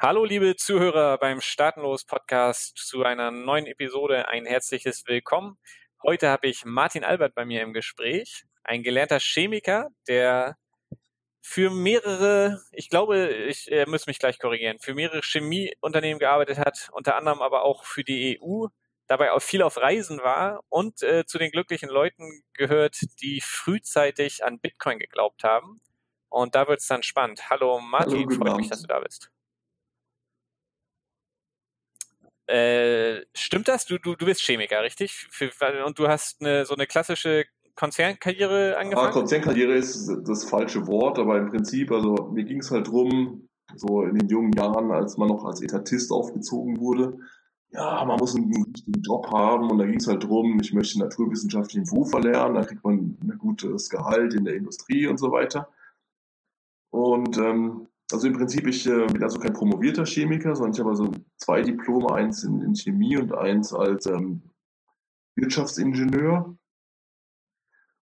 Hallo, liebe Zuhörer beim Startenlos Podcast zu einer neuen Episode. Ein herzliches Willkommen. Heute habe ich Martin Albert bei mir im Gespräch, ein gelernter Chemiker, der für mehrere, ich glaube, ich äh, muss mich gleich korrigieren, für mehrere Chemieunternehmen gearbeitet hat, unter anderem aber auch für die EU, dabei auch viel auf Reisen war und äh, zu den glücklichen Leuten gehört, die frühzeitig an Bitcoin geglaubt haben. Und da wird es dann spannend. Hallo Martin, Hallo, freut mich, dass du da bist. Äh, stimmt das? Du, du, du bist Chemiker, richtig? Für, und du hast eine, so eine klassische Konzernkarriere angefangen? Ah, Konzernkarriere ist das falsche Wort, aber im Prinzip, also mir ging es halt drum, so in den jungen Jahren, als man noch als Etatist aufgezogen wurde, ja, man muss einen richtigen Job haben und da ging es halt drum, ich möchte naturwissenschaftlichen Beruf erlernen, da kriegt man ein gutes Gehalt in der Industrie und so weiter. Und ähm, also im Prinzip, ich äh, bin also kein promovierter Chemiker, sondern ich habe also zwei Diplome, eins in, in Chemie und eins als ähm, Wirtschaftsingenieur.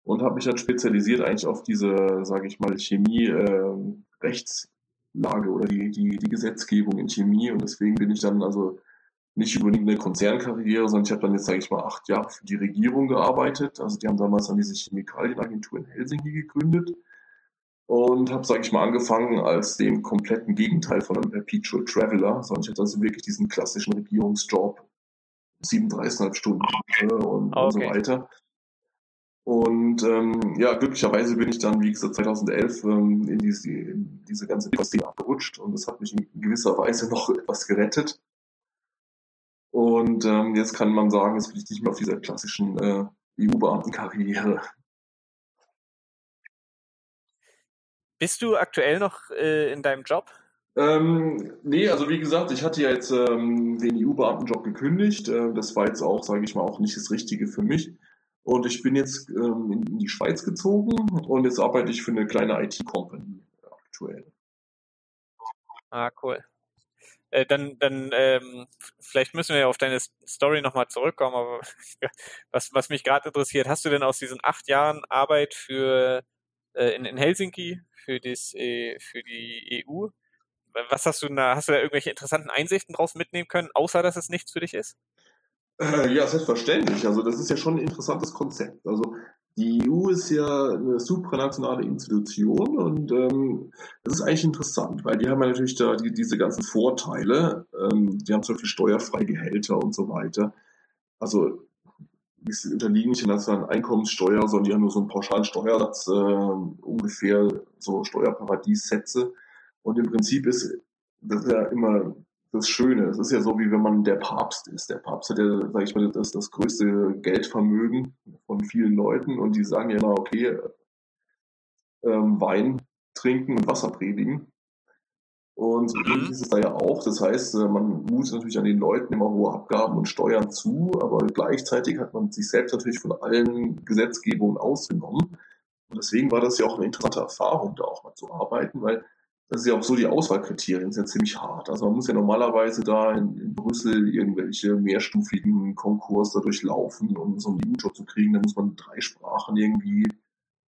Und habe mich dann spezialisiert eigentlich auf diese, sage ich mal, Chemie äh, Rechtslage oder die, die, die Gesetzgebung in Chemie. Und deswegen bin ich dann also nicht über eine Konzernkarriere, sondern ich habe dann jetzt, sage ich mal, acht Jahre für die Regierung gearbeitet. Also die haben damals dann diese Chemikalienagentur in Helsinki gegründet und habe, sage ich mal, angefangen als dem kompletten Gegenteil von einem Perpetual Traveler, sondern ich hatte also wirklich diesen klassischen Regierungsjob, 37,5 Stunden und, okay. und so weiter. Und ähm, ja, glücklicherweise bin ich dann, wie gesagt, 2011 ähm, in, diese, in diese ganze Szene abgerutscht und das hat mich in gewisser Weise noch etwas gerettet. Und ähm, jetzt kann man sagen, jetzt bin ich nicht mehr auf dieser klassischen äh, EU-Beamtenkarriere Bist du aktuell noch äh, in deinem Job? Ähm, nee, also wie gesagt, ich hatte ja jetzt ähm, den EU-Beamtenjob gekündigt. Äh, das war jetzt auch, sage ich mal, auch nicht das Richtige für mich. Und ich bin jetzt ähm, in, die Schweiz gezogen und jetzt arbeite ich für eine kleine IT-Company aktuell. Ah, cool. Äh, dann, dann ähm, vielleicht müssen wir ja auf deine Story nochmal zurückkommen, aber was, was mich gerade interessiert, hast du denn aus diesen acht Jahren Arbeit für in, in Helsinki für, das, äh, für die EU. Was hast du da, hast du da irgendwelche interessanten Einsichten draus mitnehmen können, außer dass es nichts für dich ist? Äh, ja, selbstverständlich. Also das ist ja schon ein interessantes Konzept. Also die EU ist ja eine supranationale Institution und ähm, das ist eigentlich interessant, weil die haben ja natürlich da die, diese ganzen Vorteile. Ähm, die haben zum Beispiel steuerfreie Gehälter und so weiter. Also die unterliegen nicht der nationalen Einkommenssteuer, sondern die haben nur so einen pauschalen Steuersatz, äh, ungefähr so Steuerparadiessätze. Und im Prinzip ist das ist ja immer das Schöne. Es ist ja so, wie wenn man der Papst ist. Der Papst hat ja, sage ich mal, das, das größte Geldvermögen von vielen Leuten und die sagen ja immer, okay, ähm, Wein trinken und Wasser predigen. Und so mhm. ist es da ja auch. Das heißt, äh, man mutet natürlich an den Leuten immer hohe Abgaben und Steuern zu, aber gleichzeitig hat man sich selbst natürlich von allen Gesetzgebungen ausgenommen. Und deswegen war das ja auch eine interessante Erfahrung, da auch mal zu arbeiten, weil das ist ja auch so, die Auswahlkriterien sind ja ziemlich hart. Also man muss ja normalerweise da in, in Brüssel irgendwelche mehrstufigen Konkurs da durchlaufen, um so einen EU-Job zu kriegen. Da muss man drei Sprachen irgendwie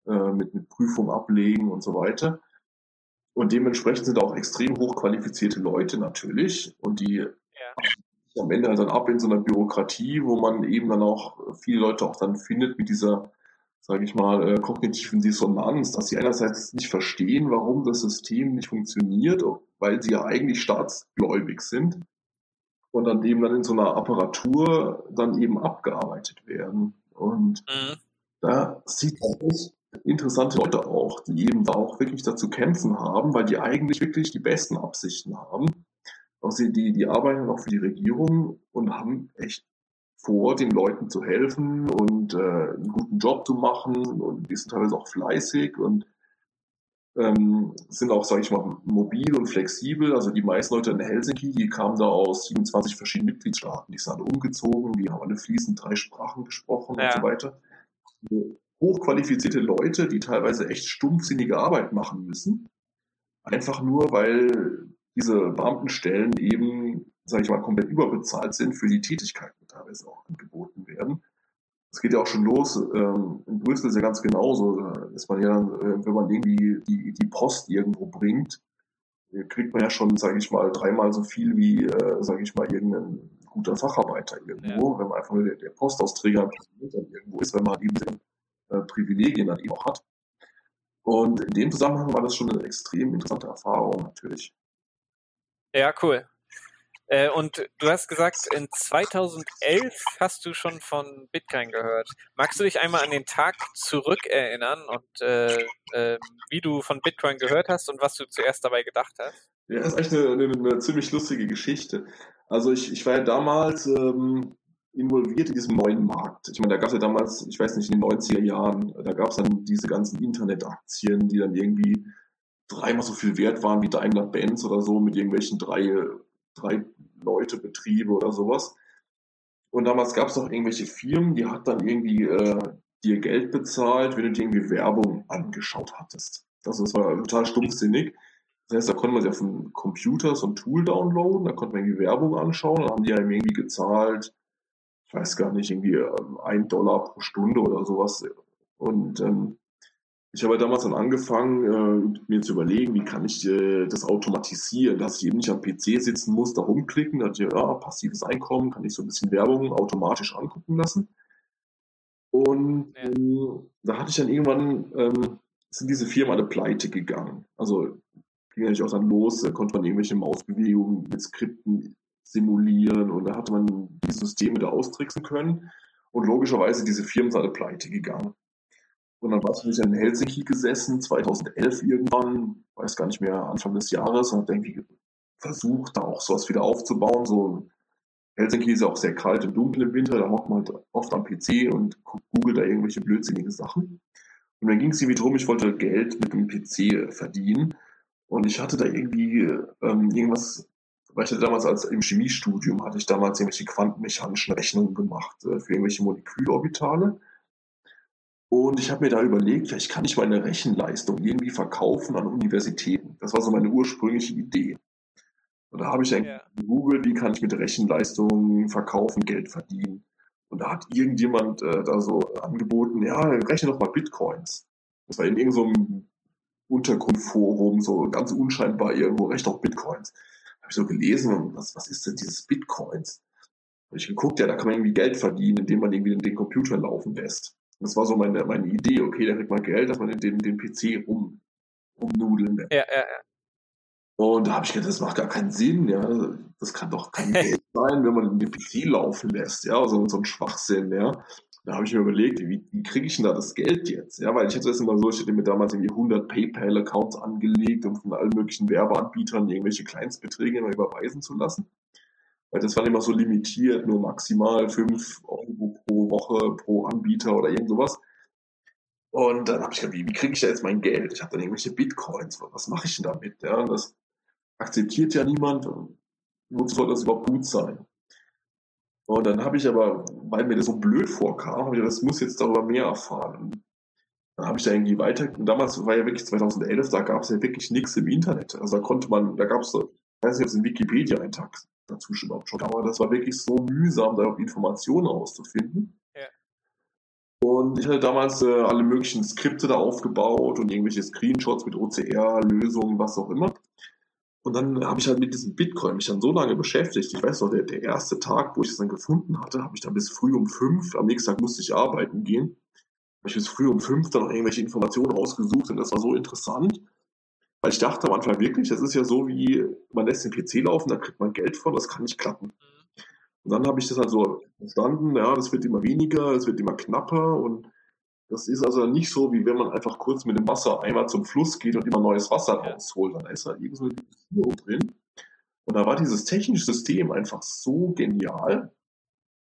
äh, mit, mit Prüfung ablegen und so weiter. Und dementsprechend sind auch extrem hochqualifizierte Leute natürlich. Und die ja. am Ende halt dann ab in so einer Bürokratie, wo man eben dann auch viele Leute auch dann findet mit dieser, sage ich mal, äh, kognitiven Dissonanz, dass sie einerseits nicht verstehen, warum das System nicht funktioniert, weil sie ja eigentlich staatsgläubig sind und dann eben dann in so einer Apparatur dann eben abgearbeitet werden. Und mhm. da sieht man echt interessante Leute auch, die eben da auch wirklich dazu kämpfen haben, weil die eigentlich wirklich die besten Absichten haben. Also die, die arbeiten auch für die Regierung und haben echt vor, den Leuten zu helfen und äh, einen guten Job zu machen und die sind teilweise auch fleißig und ähm, sind auch, sage ich mal, mobil und flexibel. Also die meisten Leute in Helsinki, die kamen da aus 27 verschiedenen Mitgliedstaaten, die sind alle umgezogen, die haben alle fließend drei Sprachen gesprochen ja. und so weiter hochqualifizierte Leute, die teilweise echt stumpfsinnige Arbeit machen müssen. Einfach nur, weil diese Beamtenstellen eben, sage ich mal, komplett überbezahlt sind für die Tätigkeiten, die teilweise auch angeboten werden. Es geht ja auch schon los, ähm, in Brüssel ist ja ganz genauso, da ist man ja, äh, wenn man irgendwie die, die Post irgendwo bringt, kriegt man ja schon, sage ich mal, dreimal so viel wie, äh, sage ich mal, irgendein guter Facharbeiter irgendwo, ja. wenn man einfach nur der, der Postausträger irgendwo ist, wenn man eben äh, Privilegien dann eben auch hat. Und in dem Zusammenhang war das schon eine extrem interessante Erfahrung natürlich. Ja, cool. Äh, und du hast gesagt, in 2011 hast du schon von Bitcoin gehört. Magst du dich einmal an den Tag zurückerinnern und äh, äh, wie du von Bitcoin gehört hast und was du zuerst dabei gedacht hast? Ja, das ist eigentlich eine, eine, eine ziemlich lustige Geschichte. Also ich, ich war ja damals ähm, involviert in diesem neuen Markt. Ich meine, da gab es ja damals, ich weiß nicht, in den 90er Jahren, da gab es dann diese ganzen Internetaktien, die dann irgendwie dreimal so viel wert waren wie Daimler-Benz oder so mit irgendwelchen drei drei Leute Betriebe oder sowas. Und damals gab es auch irgendwelche Firmen, die hat dann irgendwie äh, dir Geld bezahlt, wenn du dir irgendwie Werbung angeschaut hattest. Also das war total stumpfsinnig. Das heißt, da konnte man sich auf dem Computer so ein Tool downloaden, da konnte man irgendwie Werbung anschauen, dann haben die einem irgendwie gezahlt, ich weiß gar nicht, irgendwie ähm, ein Dollar pro Stunde oder sowas. Und ähm, ich habe damals dann angefangen, äh, mir zu überlegen, wie kann ich äh, das automatisieren, dass ich eben nicht am PC sitzen muss, da rumklicken, da ja, passives Einkommen, kann ich so ein bisschen Werbung automatisch angucken lassen. Und ähm, da hatte ich dann irgendwann, ähm, sind diese Firmen alle pleite gegangen. Also ging natürlich auch dann los, da konnte man irgendwelche Mausbewegungen mit Skripten simulieren und da hatte man die Systeme da austricksen können. Und logischerweise, diese Firmen sind alle pleite gegangen. Und dann war ich in Helsinki gesessen, 2011 irgendwann, weiß gar nicht mehr, Anfang des Jahres und irgendwie versucht, da auch sowas wieder aufzubauen. So Helsinki ist ja auch sehr kalt und dunkel im Winter, da hockt man halt oft am PC und googelt da irgendwelche blödsinnigen Sachen. Und dann ging es irgendwie drum, ich wollte Geld mit dem PC verdienen. Und ich hatte da irgendwie ähm, irgendwas, weil ich hatte damals als im Chemiestudium hatte ich damals irgendwelche quantenmechanischen Rechnungen gemacht äh, für irgendwelche Molekülorbitale. Und ich habe mir da überlegt, vielleicht kann ich meine Rechenleistung irgendwie verkaufen an Universitäten. Das war so meine ursprüngliche Idee. Und da habe ich dann ja. gegoogelt, wie kann ich mit Rechenleistung verkaufen, Geld verdienen. Und da hat irgendjemand äh, da so angeboten, ja, rechne doch mal Bitcoins. Das war in irgendeinem Untergrundforum, so ganz unscheinbar irgendwo, rechne doch Bitcoins. Habe ich so gelesen, und was, was ist denn dieses Bitcoins? Habe ich geguckt, ja, da kann man irgendwie Geld verdienen, indem man irgendwie den Computer laufen lässt. Das war so meine, meine Idee, okay, da kriegt man Geld, dass man den, den PC um, umnudeln lässt. Ja, ja, ja. Und da habe ich gedacht, das macht gar keinen Sinn, ja. Das kann doch kein Geld sein, wenn man den PC laufen lässt, ja, also so ein Schwachsinn, ja. Da habe ich mir überlegt, wie, wie kriege ich denn da das Geld jetzt? Ja, weil ich hatte das immer so, ich hätte mir damals irgendwie 100 PayPal-Accounts angelegt, um von allen möglichen Werbeanbietern irgendwelche Kleinstbeträge immer überweisen zu lassen. Weil das war immer so limitiert, nur maximal 5 Euro pro Woche pro Anbieter oder irgend sowas. Und dann habe ich gedacht, wie, wie kriege ich da jetzt mein Geld? Ich habe dann irgendwelche Bitcoins. Was mache ich denn damit? Ja, das akzeptiert ja niemand. Wozu soll das überhaupt gut sein? Und dann habe ich aber, weil mir das so blöd vorkam, habe ich gedacht, das muss jetzt darüber mehr erfahren. Dann habe ich da irgendwie weiter, und damals war ja wirklich 2011, da gab es ja wirklich nichts im Internet. Also da konnte man, da gab es, ich weiß nicht, ob es in Wikipedia-Eintrag dazu überhaupt schon. Aber das war wirklich so mühsam, da auch Informationen rauszufinden. Ja. Und ich hatte damals äh, alle möglichen Skripte da aufgebaut und irgendwelche Screenshots mit OCR-Lösungen, was auch immer. Und dann habe ich halt mit diesem Bitcoin mich dann so lange beschäftigt. Ich weiß noch, der, der erste Tag, wo ich es dann gefunden hatte, habe ich dann bis früh um fünf, am nächsten Tag musste ich arbeiten gehen, habe ich bis früh um fünf dann noch irgendwelche Informationen rausgesucht und das war so interessant. Weil ich dachte am Anfang wirklich, das ist ja so wie, man lässt den PC laufen, da kriegt man Geld von, das kann nicht klappen. Mhm. Und dann habe ich das halt so verstanden, ja, das wird immer weniger, es wird immer knapper und das ist also nicht so, wie wenn man einfach kurz mit dem Wasser einmal zum Fluss geht und immer neues Wasser rausholt. Dann ist da eben so eine Führung drin. Und da war dieses technische System einfach so genial.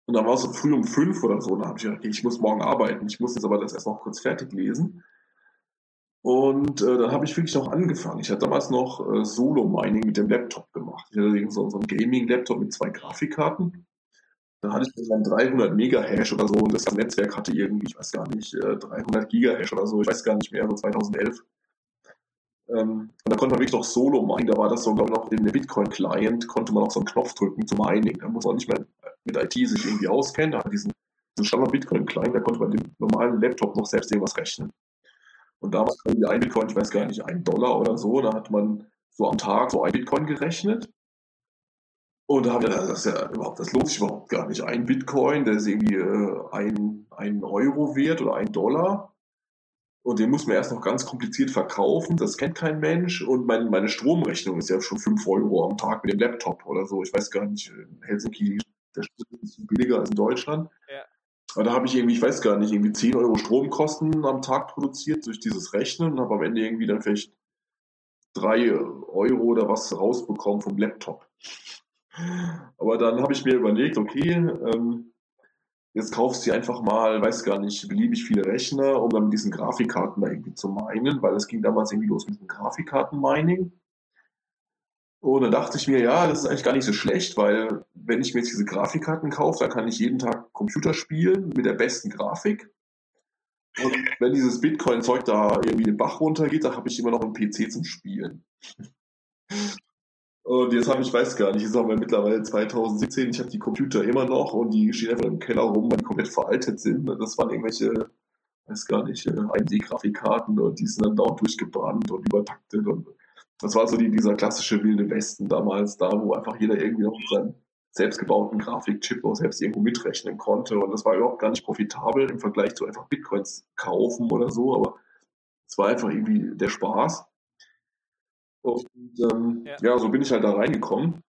Und dann war es so früh um fünf oder so. Da habe ich gedacht, okay, ich muss morgen arbeiten. Ich muss jetzt aber das erst noch kurz fertig lesen. Und äh, dann habe ich wirklich noch angefangen. Ich hatte damals noch äh, Solo-Mining mit dem Laptop gemacht. Ich hatte so, so einen Gaming-Laptop mit zwei Grafikkarten. Da hatte ich dann 300 Megahash oder so und das Netzwerk hatte irgendwie, ich weiß gar nicht, äh, 300 Gigahash oder so, ich weiß gar nicht mehr, so 2011. Ähm, und da konnte man wirklich noch Solo minen, da war das so, glaube ich, noch in der Bitcoin-Client, konnte man auch so einen Knopf drücken zum Mining. Da muss man nicht mehr mit IT sich irgendwie auskennen, da hat diesen, diesen Standard-Bitcoin-Client, da konnte man mit dem normalen Laptop noch selbst irgendwas rechnen. Und damals war die ein Bitcoin, ich weiß gar nicht, ein Dollar oder so, da hat man so am Tag so ein Bitcoin gerechnet. Und da habe ich gedacht, das, ja überhaupt, das lohnt sich überhaupt gar nicht. Ein Bitcoin, der ist irgendwie äh, ein, ein Euro wert oder ein Dollar. Und den muss man erst noch ganz kompliziert verkaufen. Das kennt kein Mensch. Und mein, meine Stromrechnung ist ja schon 5 Euro am Tag mit dem Laptop oder so. Ich weiß gar nicht, in Helsinki der Strom ist billiger als in Deutschland. Ja. Aber da habe ich irgendwie, ich weiß gar nicht, irgendwie 10 Euro Stromkosten am Tag produziert durch dieses Rechnen und habe am Ende irgendwie dann vielleicht 3 Euro oder was rausbekommen vom Laptop. Aber dann habe ich mir überlegt, okay, ähm, jetzt kaufst du einfach mal, weiß gar nicht, beliebig viele Rechner, um dann mit diesen Grafikkarten da irgendwie zu meinen, weil es ging damals irgendwie los mit dem Grafikkarten-Mining. Und dann dachte ich mir, ja, das ist eigentlich gar nicht so schlecht, weil wenn ich mir jetzt diese Grafikkarten kaufe, dann kann ich jeden Tag Computer spielen mit der besten Grafik. Und wenn dieses Bitcoin-Zeug da irgendwie den Bach runtergeht, dann habe ich immer noch einen PC zum Spielen. Und jetzt habe ich, weiß gar nicht, haben wir mittlerweile 2017, ich habe die Computer immer noch und die stehen einfach im Keller rum, weil die komplett veraltet sind. Das waren irgendwelche, weiß gar nicht, 1D-Grafikkarten und die sind dann dauernd durchgebrannt und übertaktet. Und das war so die, dieser klassische wilde Westen damals, da wo einfach jeder irgendwie noch mit seinem selbstgebauten Grafikchip auch selbst irgendwo mitrechnen konnte. Und das war überhaupt gar nicht profitabel im Vergleich zu einfach Bitcoins kaufen oder so, aber es war einfach irgendwie der Spaß. Und ähm, ja. ja. so bin ich halt da reingekommen.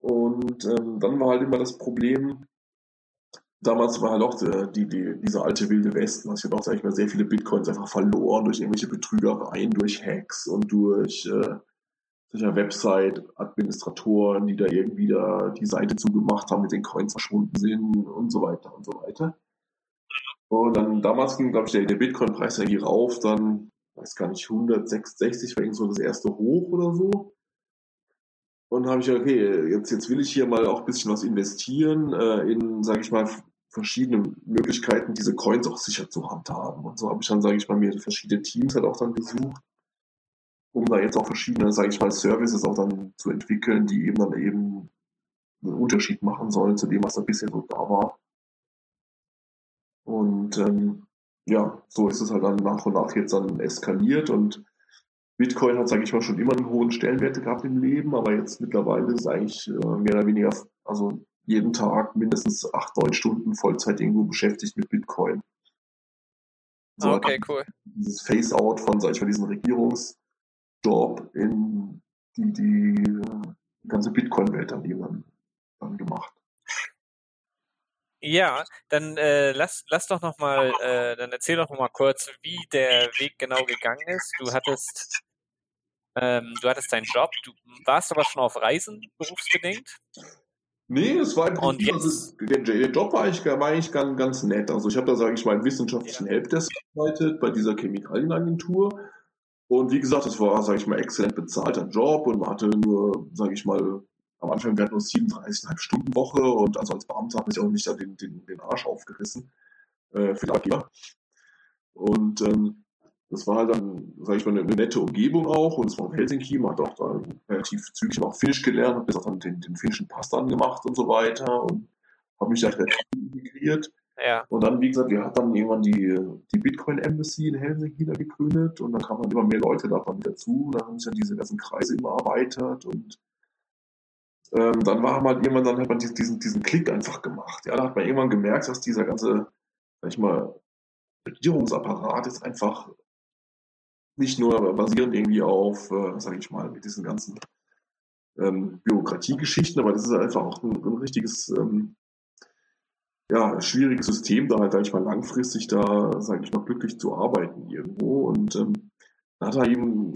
Und ähm, dann war halt immer das Problem, damals war halt auch die, die, diese alte wilde Westen, also ich habe auch, sag ich mal, sehr viele Bitcoins einfach verloren durch irgendwelche Betrügereien, durch Hacks und durch äh, Website-Administratoren, die da irgendwie da die Seite zugemacht haben, mit den Coins verschwunden sind und so weiter und so weiter. Und dann damals ging, glaube ich, der, der Bitcoin-Preis irgendwie rauf, dann weiß gar nicht, 166 war irgendwie so das erste hoch oder so. Und habe ich gesagt, okay, jetzt, jetzt will ich hier mal auch ein bisschen was investieren äh, in, sage ich mal, verschiedene Möglichkeiten, diese Coins auch sicher zu handhaben. Und so habe ich dann, sage ich mal, mir verschiedene Teams halt auch dann gesucht, um da jetzt auch verschiedene, sage ich mal, Services auch dann zu entwickeln, die eben dann eben einen Unterschied machen sollen zu dem, was da bisher so da war. Und ähm, ja, so ist es halt dann nach und nach jetzt dann eskaliert und Bitcoin hat, sage ich mal, schon immer einen hohen Stellenwert gehabt im Leben, aber jetzt mittlerweile ist es eigentlich äh, mehr oder weniger, also jeden Tag mindestens acht, neun Stunden Vollzeit irgendwo beschäftigt mit Bitcoin. So okay, cool. Dieses Face-out von, sag ich mal, diesem Regierungsjob in die, die, die ganze Bitcoin-Welt dann eben dann gemacht. Ja, dann äh, lass, lass doch noch mal, äh, dann erzähl doch noch mal kurz, wie der Weg genau gegangen ist. Du hattest, ähm, du hattest deinen Job, du warst aber schon auf Reisen berufsbedingt. Nee, es war im Prinzip, also, der, der, Job war eigentlich, war eigentlich ganz, ganz nett. Also ich habe da, sage ich mal, im wissenschaftlichen ja. Helpdesk gearbeitet bei dieser Chemikalienagentur. Und wie gesagt, es war, sage ich mal, exzellent bezahlter Job und man hatte nur, sage ich mal, am Anfang werden nur 37,5 Stunden Woche und also als Beamter habe ich auch nicht den, den, den Arsch aufgerissen äh, für die Und ähm, das war halt dann, sage ich mal, eine, eine, nette Umgebung auch und es war in Helsinki, man hat auch da relativ zügig auch Finnisch gelernt, habe bis auch dann den, den finnischen Pass dann gemacht und so weiter und habe mich da relativ integriert. Ja. Und dann, wie gesagt, wir hatten dann irgendwann die, die Bitcoin Embassy in Helsinki da gegründet und dann kamen dann immer mehr Leute davon dazu. Da haben sich dann diese ganzen Kreise immer erweitert und ähm, dann war halt irgendwann, dann hat man diesen, diesen Klick einfach gemacht. Ja, da hat man irgendwann gemerkt, dass dieser ganze, sag ich mal, Regierungsapparat ist einfach nicht nur basierend irgendwie auf, äh, sage ich mal, mit diesen ganzen ähm, Bürokratiegeschichten, aber das ist einfach auch ein, ein richtiges, ähm, ja, schwieriges System, da halt, sag ich mal, langfristig da, sage ich mal, glücklich zu arbeiten irgendwo. Und ähm, da hat er eben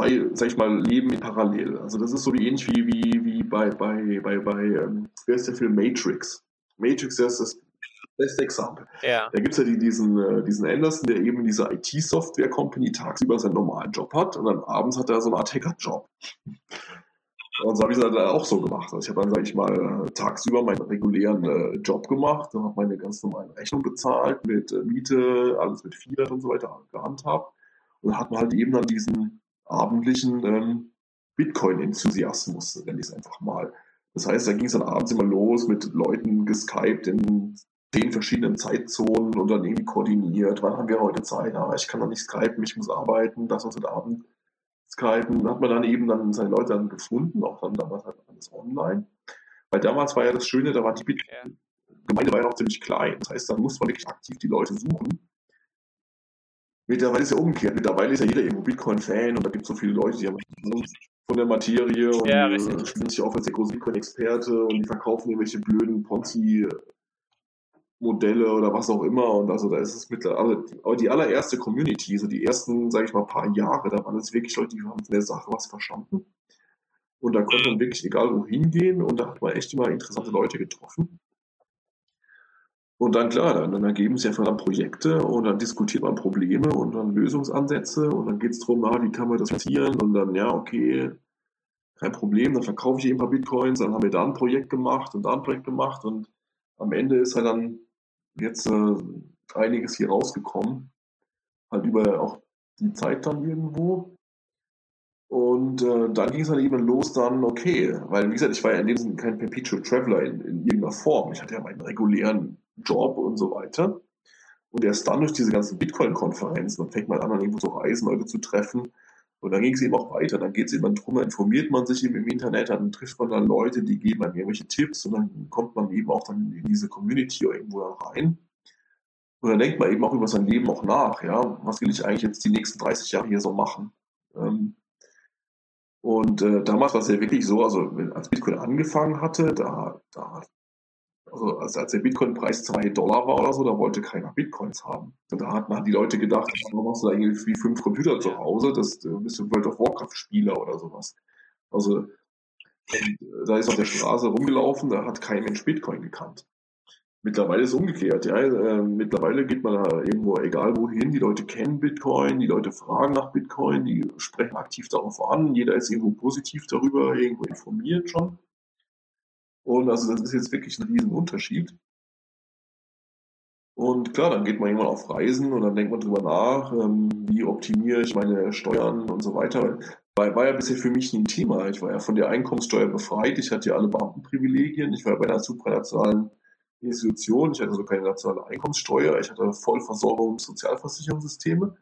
zwei, sag ich mal, Leben parallel. Also das ist so wie ähnlich wie, wie, wie bei, bei, bei, bei ähm, wer ist der Film Matrix? Matrix ist das beste Exempel. Ja. Da gibt es ja die, diesen, äh, diesen Anderson, der eben in dieser IT-Software-Company tagsüber seinen normalen Job hat und dann abends hat er so eine Art Hacker-Job. Und so habe ich es dann auch so gemacht. Also ich habe dann, sage ich mal, tagsüber meinen regulären äh, Job gemacht, dann habe meine ganz normalen Rechnung bezahlt, mit äh, Miete, alles mit Fiat und so weiter gehandhabt. Und dann hat man halt eben dann diesen abendlichen ähm, Bitcoin-Enthusiasmus, nenne ich es einfach mal. Das heißt, da ging es dann abends immer los mit Leuten geskypt in zehn verschiedenen Zeitzonen und dann irgendwie koordiniert. Wann haben wir heute Zeit? Ah, ich kann noch nicht skypen, ich muss arbeiten, das was heute Abend Möglichkeiten hat man dann eben dann seine Leute dann gefunden, auch dann damals halt alles online. Weil damals war ja das Schöne, da war die Bit ja. Gemeinde war ja noch ziemlich klein. Das heißt, da muss man wirklich aktiv die Leute suchen. Mittlerweile ist ja umgekehrt. Mittlerweile ist ja jeder irgendwo Bitcoin-Fan und da gibt es so viele Leute, die haben von der Materie und ja, spielen sich auf als der große Bitcoin-Experte und die verkaufen irgendwelche blöden Ponzi Modelle oder was auch immer. Und also da ist es mittlerweile, aber die allererste Community, so die ersten, sage ich mal, paar Jahre, da waren es wirklich Leute, die haben von der Sache was verstanden. Und da konnte man wirklich egal wohin gehen und da hat man echt immer interessante Leute getroffen. Und dann klar, dann, dann ergeben sich einfach dann Projekte und dann diskutiert man Probleme und dann Lösungsansätze und dann geht es darum, ah, wie kann man das finanzieren und dann, ja, okay, kein Problem, dann verkaufe ich eben ein paar Bitcoins, dann haben wir da ein Projekt gemacht und da ein Projekt gemacht und am Ende ist halt dann jetzt äh, einiges hier rausgekommen. Halt über auch die Zeit dann irgendwo. Und äh, dann ging es dann eben los dann, okay, weil wie gesagt, ich war ja in dem Sinne kein Perpetual Traveler in, in irgendeiner Form. Ich hatte ja meinen regulären Job und so weiter. Und erst dann durch diese ganzen Bitcoin-Konferenzen, dann fängt man an, irgendwo zu reisen, Leute zu treffen. Und dann ging es eben auch weiter. Dann geht es eben darum, informiert man sich eben im Internet, dann trifft man dann Leute, die geben einem irgendwelche Tipps und dann kommt man eben auch dann in diese Community irgendwo rein. Und dann denkt man eben auch über sein Leben auch nach, ja, was will ich eigentlich jetzt die nächsten 30 Jahre hier so machen? Ähm, und äh, damals war es ja wirklich so, also als Bitcoin angefangen hatte, da, da also als, als der Bitcoin-Preis 2 Dollar war oder so, da wollte keiner Bitcoins haben. Und da hatten die Leute gedacht, warum machst du da irgendwie fünf Computer zu Hause? Das bist du World of Warcraft-Spieler oder sowas. Also äh, da ist auf der Straße rumgelaufen, da hat kein Mensch Bitcoin gekannt. Mittlerweile ist es umgekehrt, ja. Äh, mittlerweile geht man da irgendwo egal wohin, die Leute kennen Bitcoin, die Leute fragen nach Bitcoin, die sprechen aktiv darauf an, jeder ist irgendwo positiv darüber, irgendwo informiert schon. Und also das ist jetzt wirklich ein Riesenunterschied. Und klar, dann geht man irgendwann auf Reisen und dann denkt man drüber nach, ähm, wie optimiere ich meine Steuern und so weiter. War, war ja bisher für mich nie ein Thema. Ich war ja von der Einkommenssteuer befreit. Ich hatte ja alle Beamtenprivilegien. Ich war bei einer supranationalen Institution. Ich hatte also keine nationale Einkommenssteuer. Ich hatte Vollversorgung Sozialversicherungssysteme.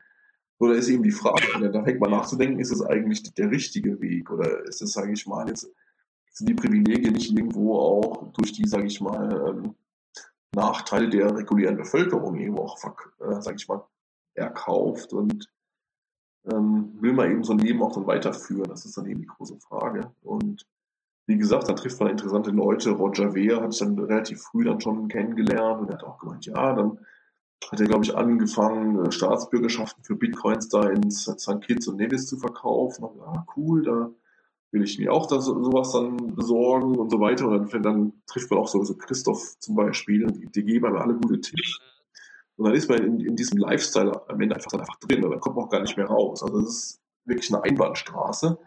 Oder ist eben die Frage, da fängt man nachzudenken, ist es eigentlich der richtige Weg? Oder ist es, sage ich mal, jetzt sind die Privilegien nicht irgendwo auch durch die, sage ich mal, ähm, Nachteile der regulären Bevölkerung irgendwo auch, äh, sage ich mal, erkauft und ähm, will man eben so ein Leben auch dann weiterführen? Das ist dann eben die große Frage. Und wie gesagt, dann trifft man interessante Leute. Roger Wehr hat ich dann relativ früh dann schon kennengelernt und er hat auch gemeint, ja, dann hat er, glaube ich, angefangen, äh, Staatsbürgerschaften für Bitcoins da ins St. Kitts und Nevis zu verkaufen. Und, ja, cool, da will ich mir auch das, sowas dann besorgen und so weiter. Und dann, dann trifft man auch so, so Christoph zum Beispiel und die, die geben einem alle gute Tipps. Und dann ist man in, in diesem Lifestyle am Ende einfach, dann einfach drin und dann kommt man auch gar nicht mehr raus. Also das ist wirklich eine Einbahnstraße.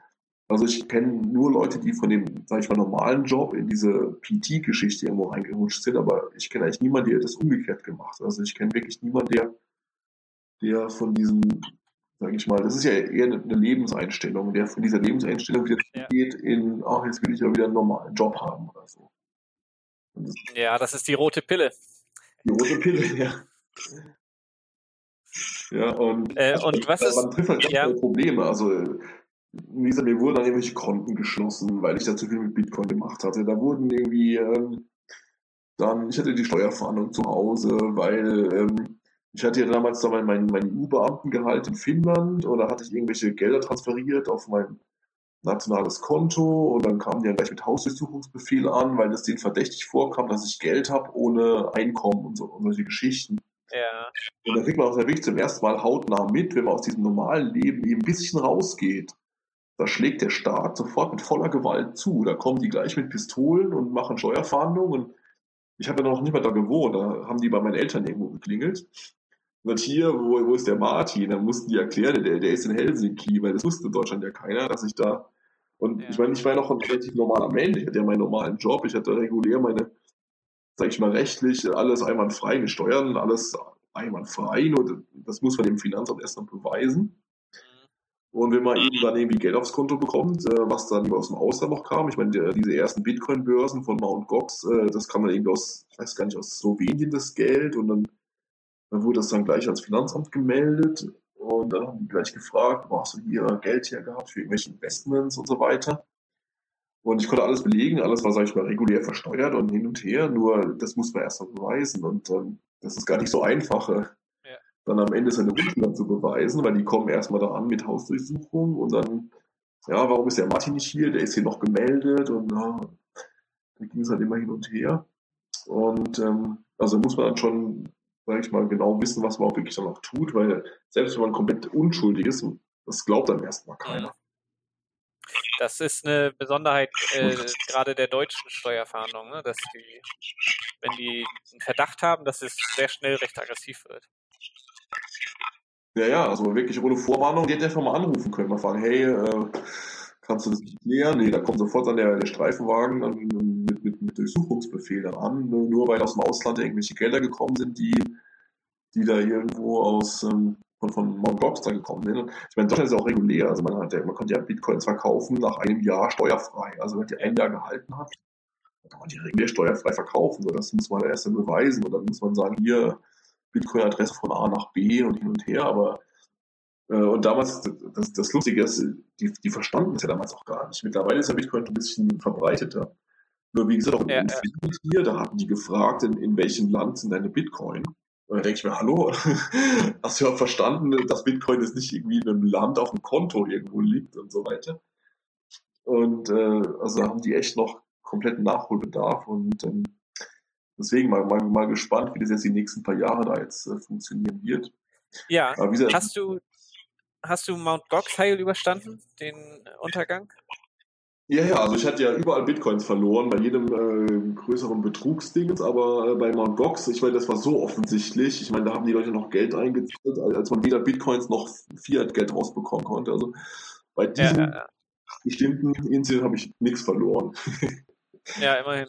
Also ich kenne nur Leute, die von dem, sage ich mal, normalen Job in diese PT-Geschichte irgendwo reingerutscht sind, aber ich kenne eigentlich niemanden, der das umgekehrt gemacht hat. Also ich kenne wirklich niemanden, der, der von diesem sage ich mal. Das ist ja eher eine Lebenseinstellung, der von dieser Lebenseinstellung wieder ja. geht in, ach, jetzt will ich ja wieder einen normalen Job haben oder so. Das ja, das ist die rote Pille. Die rote Pille, ja. Ja, und, äh, und was ist, man trifft halt ganz ja. Probleme. Also, wie gesagt, mir wurden dann irgendwelche Konten geschlossen, weil ich da zu viel mit Bitcoin gemacht hatte. Da wurden irgendwie, ähm, dann, ich hatte die Steuerfahndung zu Hause, weil ähm, ich hatte ja damals da mein, mein, mein EU-Beamtengehalt in Finnland oder hatte ich irgendwelche Gelder transferiert auf mein nationales Konto und dann kamen die ja gleich mit Hausdurchsuchungsbefehl an, weil es denen verdächtig vorkam, dass ich Geld habe ohne Einkommen und, so, und solche Geschichten. Ja. Und dann kriegt man auch wirklich zum ersten Mal hautnah mit, wenn man aus diesem normalen Leben eben ein bisschen rausgeht. Da schlägt der Staat sofort mit voller Gewalt zu. Da kommen die gleich mit Pistolen und machen Steuerfahndungen. Und ich habe ja noch nicht mal da gewohnt. Da haben die bei meinen Eltern irgendwo geklingelt. Und hier, wo, wo ist der Martin? Dann mussten die erklären, der, der ist in Helsinki, weil das wusste in Deutschland ja keiner, dass ich da. Und ja. ich meine, ich war ja noch ein relativ normaler Mensch. Ich hatte ja meinen normalen Job, ich hatte regulär meine, sag ich mal, rechtlich alles einwandfrei gesteuert, alles einwandfrei. Nur das muss man dem Finanzamt erst noch beweisen. Mhm. Und wenn man eben dann irgendwie Geld aufs Konto bekommt, äh, was dann aus dem Ausland noch kam, ich meine, diese ersten Bitcoin-Börsen von Mt. Gox, äh, das kam dann irgendwie aus, ich weiß gar nicht, aus Slowenien das Geld und dann dann wurde das dann gleich ans Finanzamt gemeldet Und dann haben die gleich gefragt, wo hast du hier Geld her gehabt für irgendwelche Investments und so weiter. Und ich konnte alles belegen, alles war, sag ich mal, regulär versteuert und hin und her, nur das muss man erst mal beweisen. Und ähm, das ist gar nicht so einfach, äh, ja. dann am Ende seine Unschuld zu beweisen, weil die kommen erstmal da an mit Hausdurchsuchung und dann, ja, warum ist der Martin nicht hier? Der ist hier noch gemeldet und ja, da ging es halt immer hin und her. Und ähm, also muss man dann schon, sag ich mal, genau wissen, was man auch wirklich dann auch tut, weil selbst wenn man komplett unschuldig ist, das glaubt dann erstmal keiner. Das ist eine Besonderheit äh, gerade der deutschen Steuerfahndung, ne? dass die, wenn die einen Verdacht haben, dass es sehr schnell recht aggressiv wird. Ja, ja, also wirklich ohne Vorwarnung, die hätte einfach mal anrufen können, mal fragen, hey, äh, kannst du das klären? Nee, da kommt sofort dann der, der Streifenwagen dann mit, mit, mit Durchsuchungsbefehl dann an, nur weil aus dem Ausland irgendwelche Gelder gekommen sind, die, die da irgendwo aus ähm, von, von Mt. Gox gekommen sind. Ich meine, Deutschland ist ja auch regulär. Also man, hat ja, man konnte ja Bitcoins verkaufen nach einem Jahr steuerfrei. Also wenn die ein Jahr gehalten hat, dann kann man die regulär steuerfrei verkaufen. Das muss man erst dann beweisen. Und dann muss man sagen, hier Bitcoin-Adresse von A nach B und hin und her. Aber und damals, das, das Lustige ist, die, die verstanden es ja damals auch gar nicht. Mittlerweile ist ja Bitcoin ein bisschen verbreiteter. Nur wie gesagt, auch ja, ja. hier, da hatten die gefragt, in, in welchem Land sind deine Bitcoin? Und dann denke ich mir, hallo, hast du ja verstanden, dass Bitcoin jetzt nicht irgendwie in einem Land auf dem Konto irgendwo liegt und so weiter. Und äh, also haben die echt noch kompletten Nachholbedarf und ähm, deswegen mal, mal, mal gespannt, wie das jetzt die nächsten paar Jahre da jetzt äh, funktionieren wird. Ja, gesagt, hast du hast du Mount Gox heil überstanden, den Untergang? Ja, ja, also ich hatte ja überall Bitcoins verloren, bei jedem äh, größeren Betrugsding, aber äh, bei Mt. Gox, ich meine, das war so offensichtlich. Ich meine, da haben die Leute noch Geld eingezahlt, als man weder Bitcoins noch Fiat-Geld rausbekommen konnte. Also bei diesem ja, ja, ja. bestimmten Inseln habe ich nichts verloren. Ja, immerhin.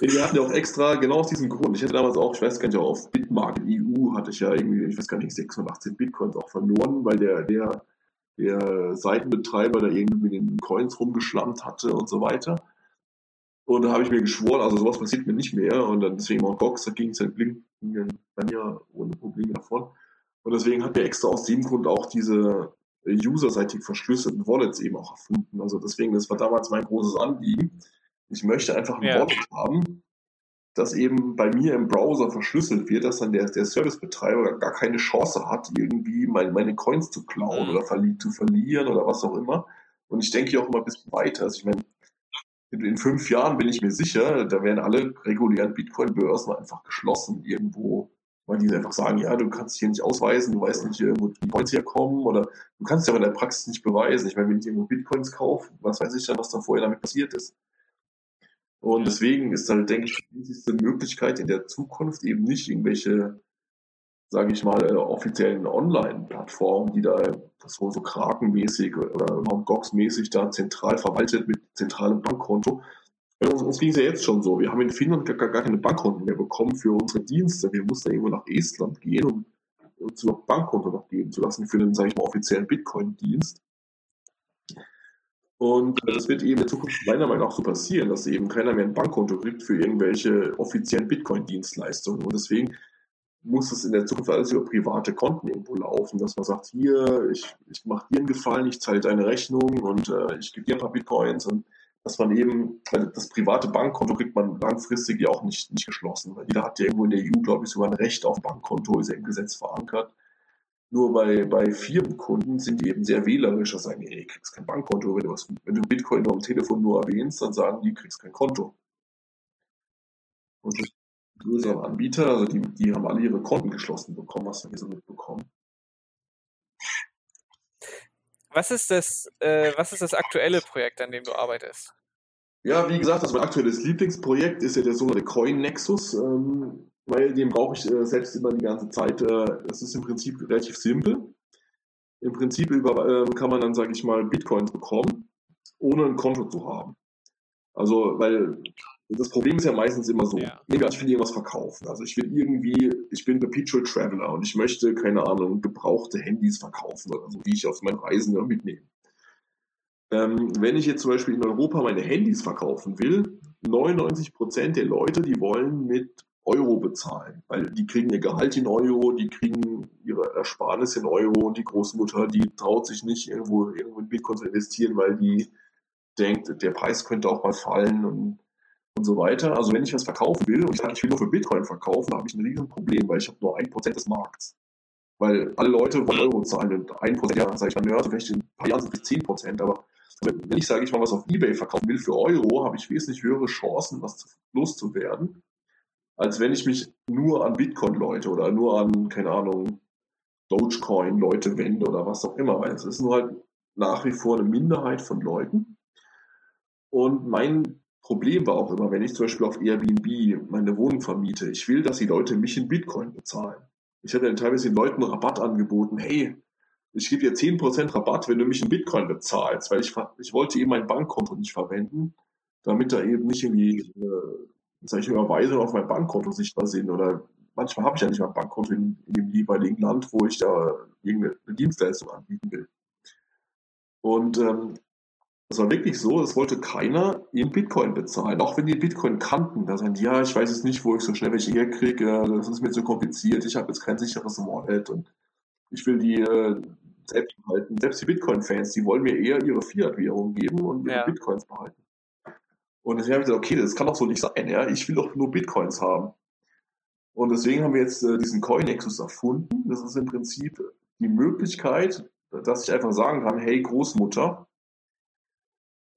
Wir hatten ja auch extra, genau aus diesem Grund, ich hatte damals auch, ich weiß gar nicht, auf Bitmarket EU hatte ich ja irgendwie, ich weiß gar nicht, 618 Bitcoins auch verloren, weil der, der der Seitenbetreiber da irgendwie mit den Coins rumgeschlammt hatte und so weiter. Und da habe ich mir geschworen, also sowas passiert mir nicht mehr. Und dann deswegen auch Gox, da ging es halt blink, dann ja ohne Probleme davon. Und deswegen hat er extra aus dem Grund auch diese userseitig verschlüsselten Wallets eben auch erfunden. Also deswegen, das war damals mein großes Anliegen. Ich möchte einfach ein ja. Wallet haben, das eben bei mir im Browser verschlüsselt wird, dass dann der, der Servicebetreiber gar keine Chance hat, irgendwie meine, meine Coins zu klauen mhm. oder verli zu verlieren oder was auch immer. Und ich denke auch immer ein bisschen weiter. Also ich meine, in, in fünf Jahren bin ich mir sicher, da werden alle regulären Bitcoin-Börsen einfach geschlossen irgendwo, weil die einfach sagen, ja, du kannst hier nicht ausweisen, du weißt nicht, wo die Coins herkommen oder du kannst ja in der Praxis nicht beweisen. Ich meine, wenn ich irgendwo Bitcoins kaufe, was weiß ich dann, was da vorher damit passiert ist. Und deswegen ist halt, denke ich, die wichtigste Möglichkeit in der Zukunft eben nicht irgendwelche, sage ich mal, äh, offiziellen Online-Plattformen, die da so, so krakenmäßig oder Mt. Gox-mäßig da zentral verwaltet mit zentralem Bankkonto. Uns, uns ging es ja jetzt schon so. Wir haben in Finnland gar, gar keine Bankkonten mehr bekommen für unsere Dienste. Wir mussten irgendwo nach Estland gehen, um uns ein Bankkonto noch geben zu lassen für einen, sage ich mal, offiziellen Bitcoin-Dienst. Und das wird eben in Zukunft meiner Meinung nach so passieren, dass eben keiner mehr ein Bankkonto kriegt für irgendwelche offiziellen Bitcoin-Dienstleistungen. Und deswegen muss es in der Zukunft alles über private Konten irgendwo laufen, dass man sagt, hier, ich, ich mache dir einen Gefallen, ich zahle deine Rechnung und äh, ich gebe dir ein paar Bitcoins und dass man eben, also das private Bankkonto kriegt man langfristig ja auch nicht, nicht geschlossen, weil jeder hat ja irgendwo in der EU, glaube ich, sogar ein Recht auf Bankkonto, ist ja im Gesetz verankert. Nur bei, bei Firmenkunden sind die eben sehr wählerisch, dass sagen, ey, kriegst kein Bankkonto, wenn du, was, wenn du Bitcoin am Telefon nur erwähnst, dann sagen die, kriegst kein Konto. Und die größeren Anbieter, also die, die haben alle ihre Konten geschlossen bekommen, hast du hier so mitbekommen. Was ist das, äh, was ist das aktuelle Projekt, an dem du arbeitest? Ja, wie gesagt, das mein aktuelles Lieblingsprojekt ist ja der sogenannte Coin Nexus. Ähm, weil den brauche ich äh, selbst immer die ganze Zeit. Äh, es ist im Prinzip relativ simpel. Im Prinzip über, äh, kann man dann, sage ich mal, Bitcoins bekommen, ohne ein Konto zu haben. Also, weil das Problem ist ja meistens immer so, ja. ich will irgendwas verkaufen. Also ich will irgendwie, ich bin Perpetual Traveler und ich möchte, keine Ahnung, gebrauchte Handys verkaufen oder so, die ich auf meinen Reisen mitnehme. Ähm, wenn ich jetzt zum Beispiel in Europa meine Handys verkaufen will, 99% der Leute, die wollen mit Euro bezahlen, weil die kriegen ihr Gehalt in Euro, die kriegen ihre Ersparnis in Euro und die Großmutter, die traut sich nicht irgendwo, irgendwo in Bitcoin zu investieren, weil die denkt, der Preis könnte auch mal fallen und, und so weiter. Also wenn ich was verkaufen will und ich sage, ich will nur für Bitcoin verkaufen, habe ich ein Riesenproblem, weil ich habe nur ein Prozent des Markts. Weil alle Leute wollen Euro zahlen und ein Prozent, ja, sage ich dann, ja, vielleicht in ein paar Jahren sind es zehn Prozent, aber wenn ich, sage ich mal, was auf Ebay verkaufen will für Euro, habe ich wesentlich höhere Chancen, was loszuwerden, als wenn ich mich nur an Bitcoin-Leute oder nur an, keine Ahnung, Dogecoin-Leute wende oder was auch immer, weil es ist nur halt nach wie vor eine Minderheit von Leuten. Und mein Problem war auch immer, wenn ich zum Beispiel auf Airbnb meine Wohnung vermiete, ich will, dass die Leute mich in Bitcoin bezahlen. Ich habe dann teilweise den Leuten Rabatt angeboten, hey, ich gebe dir 10% Rabatt, wenn du mich in Bitcoin bezahlst, weil ich, ich wollte eben mein Bankkonto nicht verwenden, damit da eben nicht irgendwie äh, ich, Überweisungen auf mein Bankkonto sichtbar sind oder manchmal habe ich ja nicht mein Bankkonto in, in, dem jeweiligen Land, wo ich da irgendeine Dienstleistung anbieten will. Und ähm, es war wirklich so, es wollte keiner in Bitcoin bezahlen, auch wenn die Bitcoin kannten. Da sagen die, ja, ich weiß jetzt nicht, wo ich so schnell welche herkriege, das ist mir zu kompliziert, ich habe jetzt kein sicheres Wallet und ich will die äh, selbst behalten. Selbst die Bitcoin-Fans, die wollen mir eher ihre Fiat-Währung geben und ihre ja. Bitcoins behalten. Und deswegen habe ich gesagt, okay, das kann doch so nicht sein, ja. Ich will doch nur Bitcoins haben. Und deswegen haben wir jetzt äh, diesen Coinexus erfunden. Das ist im Prinzip die Möglichkeit, dass ich einfach sagen kann, hey Großmutter,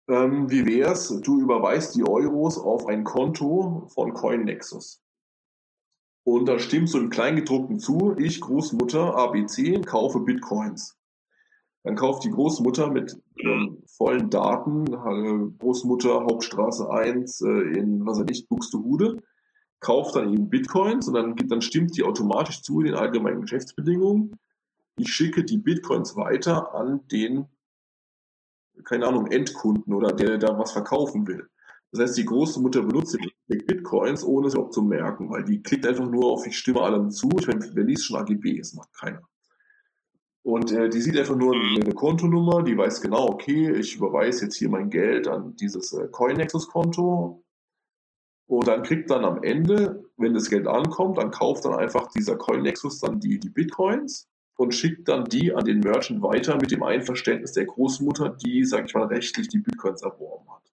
ähm, wie wär's, du überweist die Euros auf ein Konto von CoinNexus. Und da stimmt so im Kleingedruckten zu, ich Großmutter ABC kaufe Bitcoins. Dann kauft die Großmutter mit ähm, vollen Daten, äh, Großmutter Hauptstraße 1 äh, in, was weiß ich, Buxtehude, kauft dann eben Bitcoins und dann, dann stimmt die automatisch zu in den allgemeinen Geschäftsbedingungen. Ich schicke die Bitcoins weiter an den, keine Ahnung, Endkunden oder der, der da was verkaufen will. Das heißt, die Großmutter benutzt Bitcoins, ohne es überhaupt zu merken, weil die klickt einfach nur auf, ich stimme allem zu. Ich meine, wer liest schon AGBs? Macht keiner. Und äh, die sieht einfach nur mhm. eine Kontonummer, die weiß genau, okay, ich überweise jetzt hier mein Geld an dieses äh, CoinNexus-Konto. Und dann kriegt dann am Ende, wenn das Geld ankommt, dann kauft dann einfach dieser CoinNexus dann die, die Bitcoins und schickt dann die an den Merchant weiter mit dem Einverständnis der Großmutter, die, sag ich mal, rechtlich die Bitcoins erworben hat.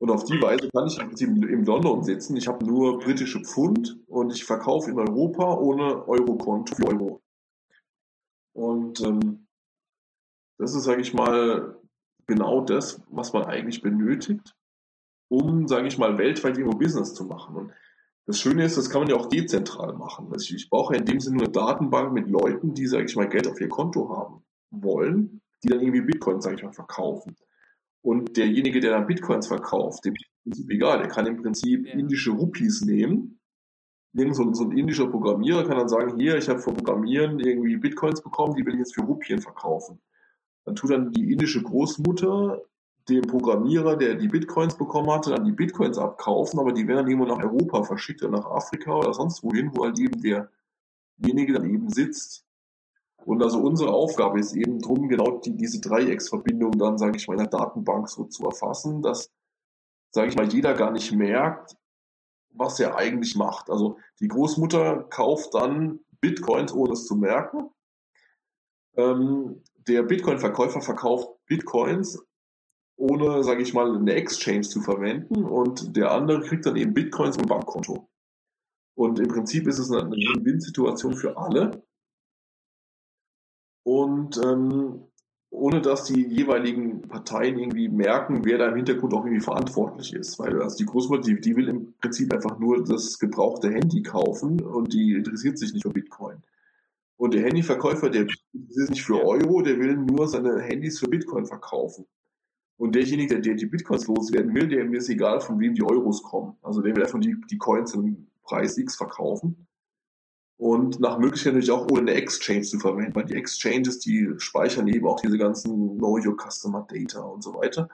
Und auf die Weise kann ich im Prinzip in London sitzen. Ich habe nur britische Pfund und ich verkaufe in Europa ohne Euro-Konto für Euro. Und ähm, das ist, sage ich mal, genau das, was man eigentlich benötigt, um, sage ich mal, weltweit irgendwo Business zu machen. Und das Schöne ist, das kann man ja auch dezentral machen. Also ich, ich brauche in dem Sinne eine Datenbank mit Leuten, die, sage ich mal, Geld auf ihr Konto haben wollen, die dann irgendwie Bitcoin, sage ich mal, verkaufen. Und derjenige, der dann Bitcoins verkauft, dem ist egal, der kann im Prinzip ja. indische Rupees nehmen irgend so, so ein indischer Programmierer kann dann sagen, hier, ich habe vom Programmieren irgendwie Bitcoins bekommen, die will ich jetzt für Rupien verkaufen. Dann tut dann die indische Großmutter dem Programmierer, der die Bitcoins bekommen hatte, dann die Bitcoins abkaufen, aber die werden dann irgendwo nach Europa verschickt oder nach Afrika oder sonst wohin, wo halt eben derjenige dann eben sitzt. Und also unsere Aufgabe ist eben drum, genau die, diese Dreiecksverbindung dann, sage ich mal, in der Datenbank so zu erfassen, dass, sage ich mal, jeder gar nicht merkt, was er eigentlich macht. Also die Großmutter kauft dann Bitcoins, ohne es zu merken. Ähm, der Bitcoin-Verkäufer verkauft Bitcoins, ohne, sage ich mal, eine Exchange zu verwenden und der andere kriegt dann eben Bitcoins im Bankkonto. Und im Prinzip ist es eine Win-Situation für alle. Und ähm, ohne dass die jeweiligen Parteien irgendwie merken, wer da im Hintergrund auch irgendwie verantwortlich ist. Weil also die Großmutter, die, die will im Prinzip einfach nur das gebrauchte Handy kaufen und die interessiert sich nicht für Bitcoin. Und der Handyverkäufer, der ist nicht für Euro, der will nur seine Handys für Bitcoin verkaufen. Und derjenige, der, die Bitcoins loswerden will, der ist egal, von wem die Euros kommen. Also der will einfach die, die Coins im Preis X verkaufen und nach Möglichkeit natürlich auch ohne eine Exchange zu verwenden, weil die Exchanges, die speichern eben auch diese ganzen Know Your Customer Data und so weiter.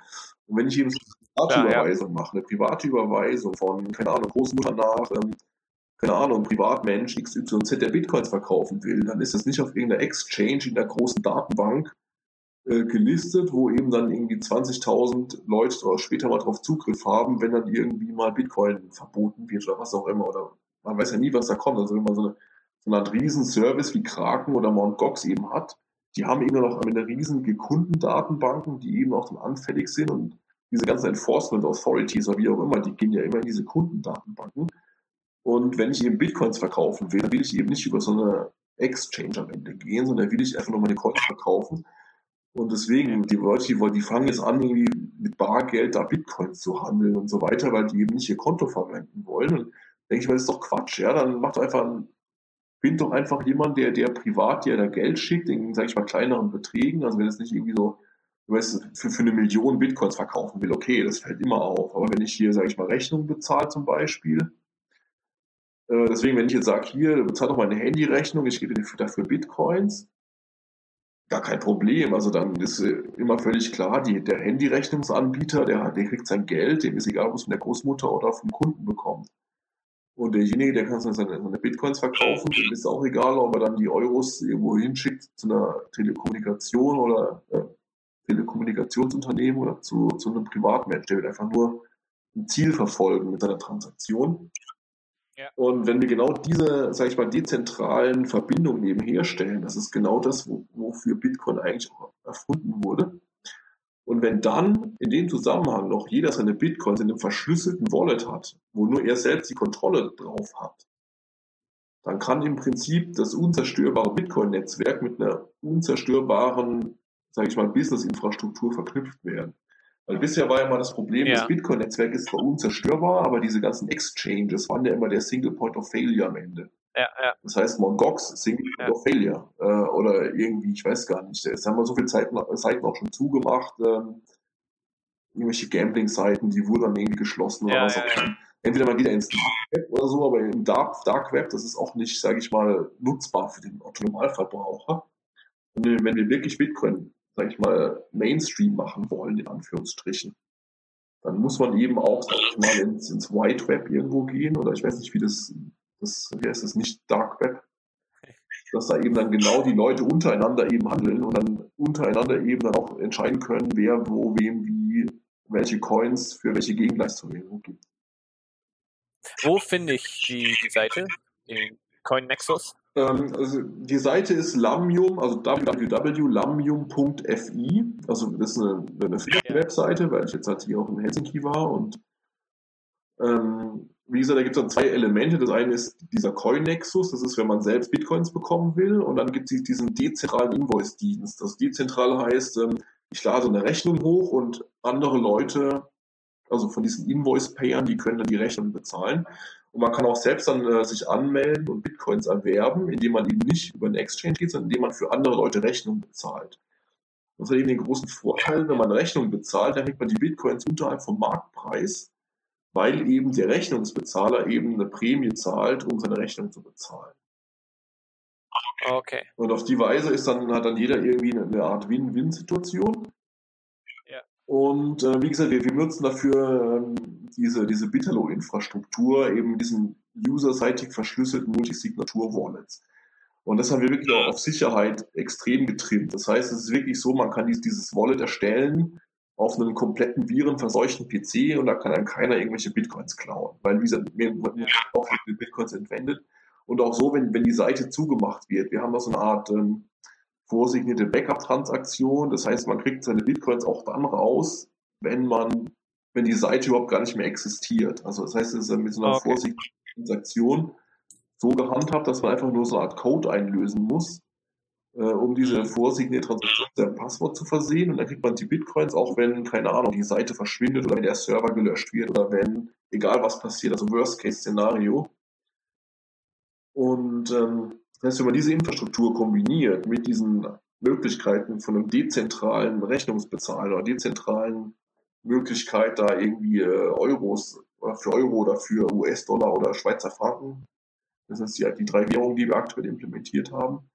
Und wenn ich eben so eine private ja, Überweisung ja. mache, eine private Überweisung von, keine Ahnung, Großmutter nach, ähm, keine Ahnung, Privatmensch XYZ, der Bitcoins verkaufen will, dann ist das nicht auf irgendeiner Exchange in der großen Datenbank äh, gelistet, wo eben dann irgendwie 20.000 Leute später mal drauf Zugriff haben, wenn dann irgendwie mal Bitcoin verboten wird oder was auch immer. Oder man weiß ja nie, was da kommt. Also wenn man so eine, so eine Art Riesenservice wie Kraken oder Mt. Gox eben hat, die haben eben noch eine riesige Kundendatenbanken, die eben auch anfällig sind und diese ganzen Enforcement Authorities oder wie auch immer, die gehen ja immer in diese Kundendatenbanken. Und wenn ich eben Bitcoins verkaufen will, dann will ich eben nicht über so eine Exchange am Ende gehen, sondern will ich einfach nur meine Coins verkaufen und deswegen, die Leute, die, die fangen jetzt an, irgendwie mit Bargeld da Bitcoins zu handeln und so weiter, weil die eben nicht ihr Konto verwenden wollen. Und denke ich mal, das ist doch Quatsch, ja. Dann macht einfach ein, find doch einfach jemand, der, der privat dir da Geld schickt, in, sag ich mal, kleineren Beträgen. Also wenn es nicht irgendwie so, du weißt, für, für eine Million Bitcoins verkaufen will, okay, das fällt immer auf. Aber wenn ich hier, sag ich mal, Rechnung bezahle zum Beispiel, äh, deswegen, wenn ich jetzt sage, hier, bezahl doch meine Handyrechnung, ich gebe dir dafür Bitcoins, gar kein Problem. Also dann ist äh, immer völlig klar, die, der Handyrechnungsanbieter, der, der kriegt sein Geld, dem ist egal, ob es von der Großmutter oder vom Kunden bekommt. Und derjenige, der kann seine, seine Bitcoins verkaufen, dem ist auch egal, ob er dann die Euros irgendwo hinschickt zu einer Telekommunikation oder äh, Telekommunikationsunternehmen oder zu, zu einem Privatmensch. Der wird einfach nur ein Ziel verfolgen mit seiner Transaktion. Und wenn wir genau diese, sage ich mal, dezentralen Verbindungen eben herstellen, das ist genau das, wofür Bitcoin eigentlich auch erfunden wurde. Und wenn dann in dem Zusammenhang noch jeder seine Bitcoins in einem verschlüsselten Wallet hat, wo nur er selbst die Kontrolle drauf hat, dann kann im Prinzip das unzerstörbare Bitcoin-Netzwerk mit einer unzerstörbaren, sage ich mal, Business-Infrastruktur verknüpft werden. Weil bisher war ja mal das Problem, ja. das Bitcoin-Netzwerk ist zwar unzerstörbar, aber diese ganzen Exchanges waren ja immer der Single Point of Failure am Ende. Ja, ja. Das heißt, Mongox, Single Point ja. of Failure. Äh, oder irgendwie, ich weiß gar nicht. Jetzt haben wir so viele Zeiten, Seiten auch schon zugemacht. Ähm, irgendwelche Gambling-Seiten, die wurden dann irgendwie geschlossen oder was auch immer. Entweder mal wieder ins Dark Web oder so, aber im Dark, Dark Web, das ist auch nicht, sage ich mal, nutzbar für den Autonomalverbraucher. Und wenn wir wirklich Bitcoin sag ich mal, Mainstream machen wollen, in Anführungsstrichen, dann muss man eben auch, sag ich mal, ins, ins White Web irgendwo gehen oder ich weiß nicht, wie das, das wie heißt das, nicht Dark Web, dass da eben dann genau die Leute untereinander eben handeln und dann untereinander eben dann auch entscheiden können, wer wo, wem, wie, welche Coins für welche Gegenleistungen gibt. Wo finde ich die, die Seite? Den Coin Nexus? Ähm, also die Seite ist Lamium, also www.lamium.fi. Also das ist eine, eine Webseite, weil ich jetzt halt hier auch in Helsinki war und ähm, wie gesagt, da gibt es dann zwei Elemente. Das eine ist dieser Coin-Nexus, das ist, wenn man selbst Bitcoins bekommen will. Und dann gibt es diesen dezentralen Invoice-Dienst. Das dezentral heißt, ähm, ich lade eine Rechnung hoch und andere Leute, also von diesen Invoice-Payern, die können dann die Rechnung bezahlen. Und man kann auch selbst dann äh, sich anmelden und Bitcoins erwerben, indem man eben nicht über eine Exchange geht, sondern indem man für andere Leute Rechnungen bezahlt. Das hat eben den großen Vorteil, wenn man Rechnungen bezahlt, dann kriegt man die Bitcoins unterhalb vom Marktpreis, weil eben der Rechnungsbezahler eben eine Prämie zahlt, um seine Rechnung zu bezahlen. Okay. Und auf die Weise ist dann, hat dann jeder irgendwie eine, Art Win-Win-Situation. Ja. Und äh, wie gesagt, wir, wir nutzen dafür ähm, diese, diese Bitterlo-Infrastruktur, eben diesen userseitig verschlüsselten Multisignatur-Wallets. Und das haben wir wirklich auch auf Sicherheit extrem getrimmt. Das heißt, es ist wirklich so, man kann dieses Wallet erstellen auf einem kompletten virenverseuchten PC und da kann einem keiner irgendwelche Bitcoins klauen, weil wie gesagt, mir wurden auch viele Bitcoins entwendet. Und auch so, wenn, wenn die Seite zugemacht wird, wir haben da so eine Art ähm, vorsignierte Backup-Transaktion. Das heißt, man kriegt seine Bitcoins auch dann raus, wenn man wenn die Seite überhaupt gar nicht mehr existiert. Also das heißt, es ist mit so einer okay. vorsichtigen Transaktion so gehandhabt, dass man einfach nur so eine Art Code einlösen muss, äh, um diese vorsignierte Transaktion mit einem Passwort zu versehen. Und dann kriegt man die Bitcoins, auch wenn, keine Ahnung, die Seite verschwindet oder wenn der Server gelöscht wird oder wenn, egal was passiert, also Worst-Case-Szenario. Und ähm, das heißt, wenn man diese Infrastruktur kombiniert mit diesen Möglichkeiten von einem dezentralen Rechnungsbezahler oder dezentralen Möglichkeit, da irgendwie äh, Euros oder für Euro oder für US-Dollar oder Schweizer Franken. Das sind ja die drei Währungen, die wir aktuell implementiert haben.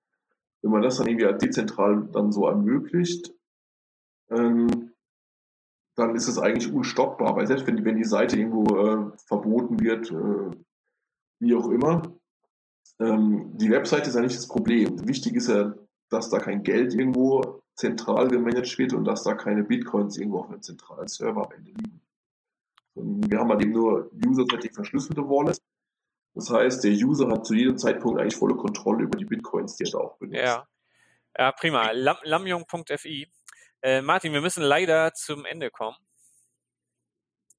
Wenn man das dann irgendwie halt dezentral dann so ermöglicht, ähm, dann ist es eigentlich unstoppbar, weil selbst wenn die, wenn die Seite irgendwo äh, verboten wird, äh, wie auch immer, ähm, die Webseite ist ja nicht das Problem. Wichtig ist ja, dass da kein Geld irgendwo zentral gemanagt wird und dass da keine Bitcoins irgendwo auf einem zentralen Server am Ende liegen. Und wir haben halt eben nur userseitig verschlüsselte Wallets. Das heißt, der User hat zu jedem Zeitpunkt eigentlich volle Kontrolle über die Bitcoins, die er da auch benutzt. Ja, ja prima. Lam Lamjung.fi. Äh, Martin, wir müssen leider zum Ende kommen.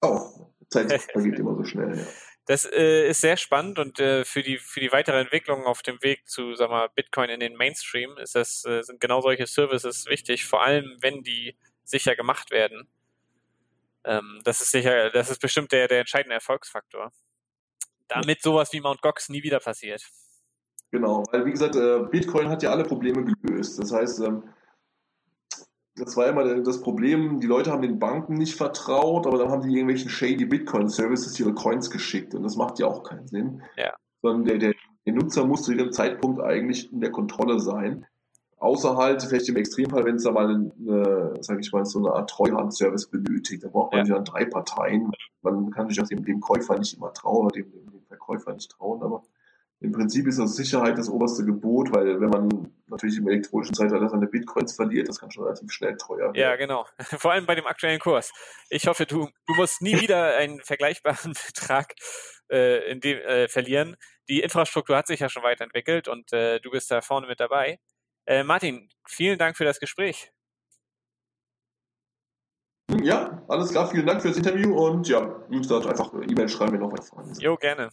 Oh, Zeit vergeht immer so schnell, ja. Das äh, ist sehr spannend und äh, für die für die weitere Entwicklung auf dem Weg zu sag mal, Bitcoin in den Mainstream ist das äh, sind genau solche Services wichtig, vor allem wenn die sicher gemacht werden. Ähm, das ist sicher, das ist bestimmt der der entscheidende Erfolgsfaktor. Damit sowas wie Mt. Gox nie wieder passiert. Genau, weil wie gesagt, äh, Bitcoin hat ja alle Probleme gelöst. Das heißt, ähm, das war immer das Problem, die Leute haben den Banken nicht vertraut, aber dann haben die irgendwelchen shady Bitcoin-Services ihre Coins geschickt und das macht ja auch keinen Sinn. Ja. Sondern der, der, der Nutzer muss zu jedem Zeitpunkt eigentlich in der Kontrolle sein. Außer halt, vielleicht im Extremfall, wenn es da mal eine, sag ich mal, so eine Art Treuhand-Service benötigt, dann braucht man ja. dann drei Parteien. Man kann sich auch dem, dem Käufer nicht immer trauen, dem, dem Verkäufer nicht trauen, aber im Prinzip ist das Sicherheit das oberste Gebot, weil wenn man natürlich im elektronischen Zeitalter seine Bitcoins verliert, das kann schon relativ schnell teuer werden. Ja, genau. Vor allem bei dem aktuellen Kurs. Ich hoffe, du, du musst nie wieder einen vergleichbaren Betrag äh, in dem, äh, verlieren. Die Infrastruktur hat sich ja schon weiterentwickelt und äh, du bist da vorne mit dabei. Äh, Martin, vielen Dank für das Gespräch. Ja, alles klar. Vielen Dank für das Interview und ja, wie gesagt, einfach E-Mail schreiben, wenn noch was Fragen sind. Jo, gerne.